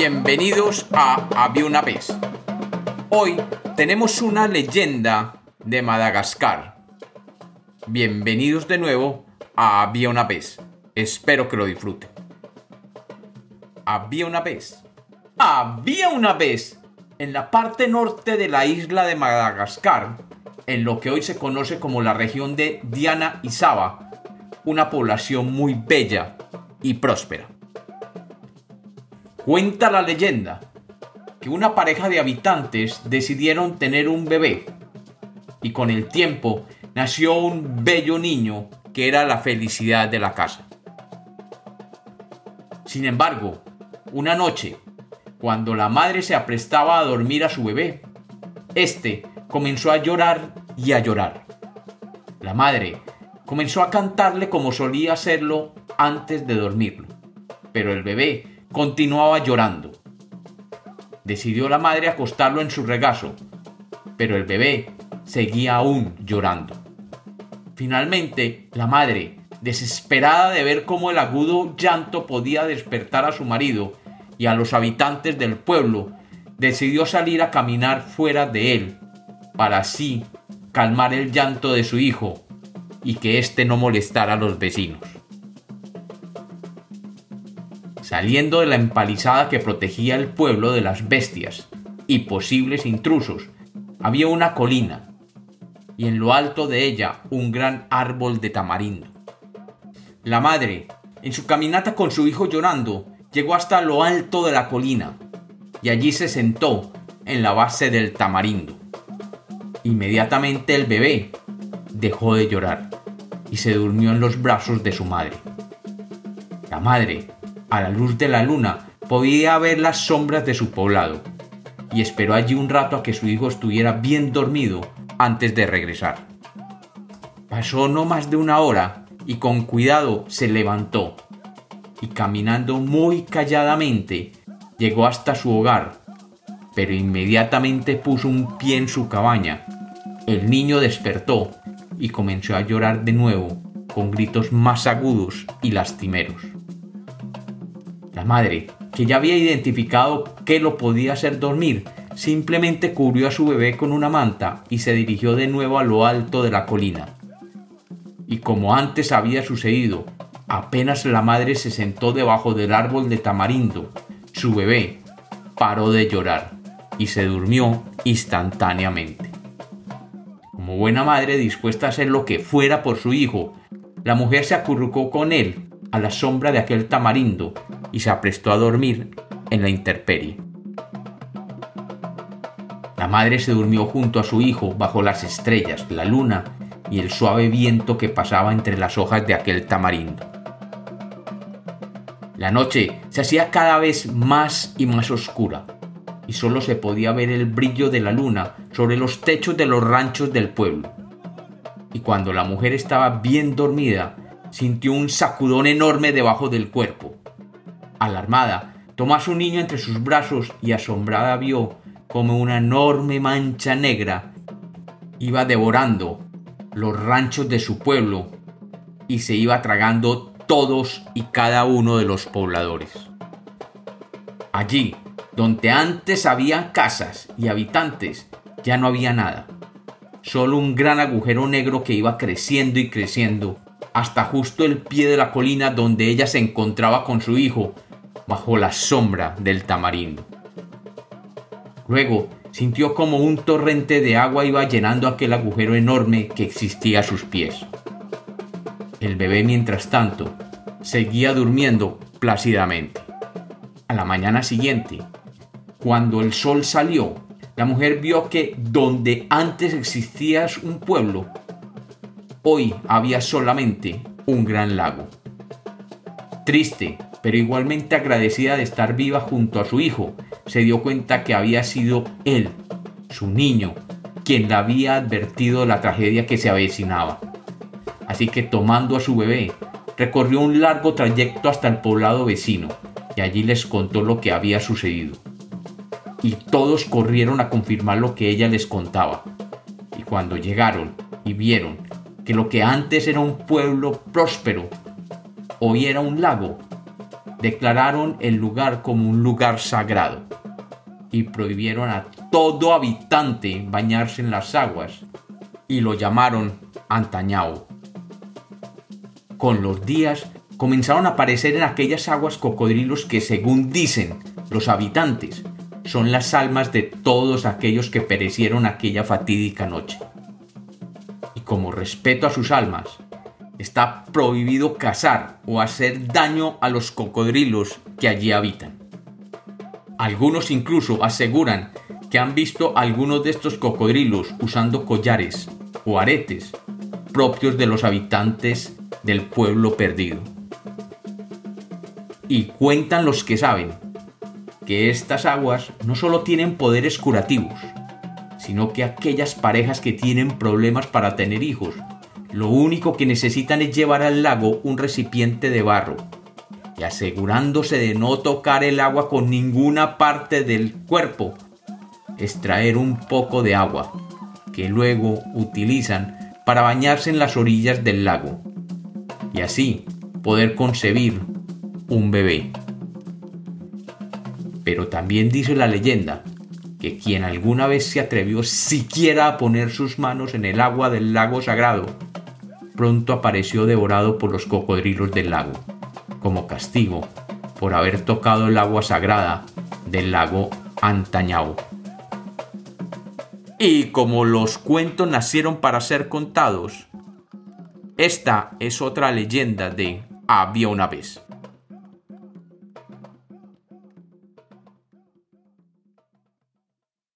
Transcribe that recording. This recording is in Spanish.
Bienvenidos a Había una vez. Hoy tenemos una leyenda de Madagascar. Bienvenidos de nuevo a Había una vez. Espero que lo disfruten. Había una vez. Había una vez en la parte norte de la isla de Madagascar, en lo que hoy se conoce como la región de Diana y Saba, una población muy bella y próspera. Cuenta la leyenda que una pareja de habitantes decidieron tener un bebé y con el tiempo nació un bello niño que era la felicidad de la casa. Sin embargo, una noche, cuando la madre se aprestaba a dormir a su bebé, este comenzó a llorar y a llorar. La madre comenzó a cantarle como solía hacerlo antes de dormirlo, pero el bebé continuaba llorando. Decidió la madre acostarlo en su regazo, pero el bebé seguía aún llorando. Finalmente, la madre, desesperada de ver cómo el agudo llanto podía despertar a su marido y a los habitantes del pueblo, decidió salir a caminar fuera de él, para así calmar el llanto de su hijo y que éste no molestara a los vecinos. Saliendo de la empalizada que protegía el pueblo de las bestias y posibles intrusos, había una colina, y en lo alto de ella un gran árbol de tamarindo. La madre, en su caminata con su hijo llorando, llegó hasta lo alto de la colina, y allí se sentó en la base del tamarindo. Inmediatamente el bebé dejó de llorar y se durmió en los brazos de su madre. La madre, a la luz de la luna, podía ver las sombras de su poblado, y esperó allí un rato a que su hijo estuviera bien dormido antes de regresar. Pasó no más de una hora y con cuidado se levantó y caminando muy calladamente llegó hasta su hogar, pero inmediatamente puso un pie en su cabaña. El niño despertó y comenzó a llorar de nuevo con gritos más agudos y lastimeros. La madre, que ya había identificado que lo podía hacer dormir, simplemente cubrió a su bebé con una manta y se dirigió de nuevo a lo alto de la colina. Y como antes había sucedido, apenas la madre se sentó debajo del árbol de tamarindo, su bebé paró de llorar y se durmió instantáneamente. Como buena madre dispuesta a hacer lo que fuera por su hijo, la mujer se acurrucó con él a la sombra de aquel tamarindo y se aprestó a dormir en la intemperie. La madre se durmió junto a su hijo bajo las estrellas, la luna y el suave viento que pasaba entre las hojas de aquel tamarindo. La noche se hacía cada vez más y más oscura, y solo se podía ver el brillo de la luna sobre los techos de los ranchos del pueblo. Y cuando la mujer estaba bien dormida, sintió un sacudón enorme debajo del cuerpo. Alarmada, tomó a su niño entre sus brazos y asombrada vio como una enorme mancha negra iba devorando los ranchos de su pueblo y se iba tragando todos y cada uno de los pobladores. Allí, donde antes había casas y habitantes, ya no había nada. Solo un gran agujero negro que iba creciendo y creciendo hasta justo el pie de la colina donde ella se encontraba con su hijo, bajo la sombra del tamarindo. Luego sintió como un torrente de agua iba llenando aquel agujero enorme que existía a sus pies. El bebé, mientras tanto, seguía durmiendo plácidamente. A la mañana siguiente, cuando el sol salió, la mujer vio que donde antes existía un pueblo, hoy había solamente un gran lago. Triste, pero igualmente agradecida de estar viva junto a su hijo, se dio cuenta que había sido él, su niño, quien la había advertido de la tragedia que se avecinaba. Así que tomando a su bebé, recorrió un largo trayecto hasta el poblado vecino y allí les contó lo que había sucedido. Y todos corrieron a confirmar lo que ella les contaba. Y cuando llegaron y vieron que lo que antes era un pueblo próspero, hoy era un lago, declararon el lugar como un lugar sagrado y prohibieron a todo habitante bañarse en las aguas y lo llamaron Antañao. Con los días comenzaron a aparecer en aquellas aguas cocodrilos que según dicen los habitantes son las almas de todos aquellos que perecieron aquella fatídica noche. Como respeto a sus almas, está prohibido cazar o hacer daño a los cocodrilos que allí habitan. Algunos incluso aseguran que han visto algunos de estos cocodrilos usando collares o aretes propios de los habitantes del pueblo perdido. Y cuentan los que saben que estas aguas no solo tienen poderes curativos, sino que aquellas parejas que tienen problemas para tener hijos, lo único que necesitan es llevar al lago un recipiente de barro y asegurándose de no tocar el agua con ninguna parte del cuerpo, extraer un poco de agua que luego utilizan para bañarse en las orillas del lago y así poder concebir un bebé. Pero también dice la leyenda que quien alguna vez se atrevió siquiera a poner sus manos en el agua del lago sagrado, pronto apareció devorado por los cocodrilos del lago, como castigo por haber tocado el agua sagrada del lago Antañao. Y como los cuentos nacieron para ser contados, esta es otra leyenda de Había una vez.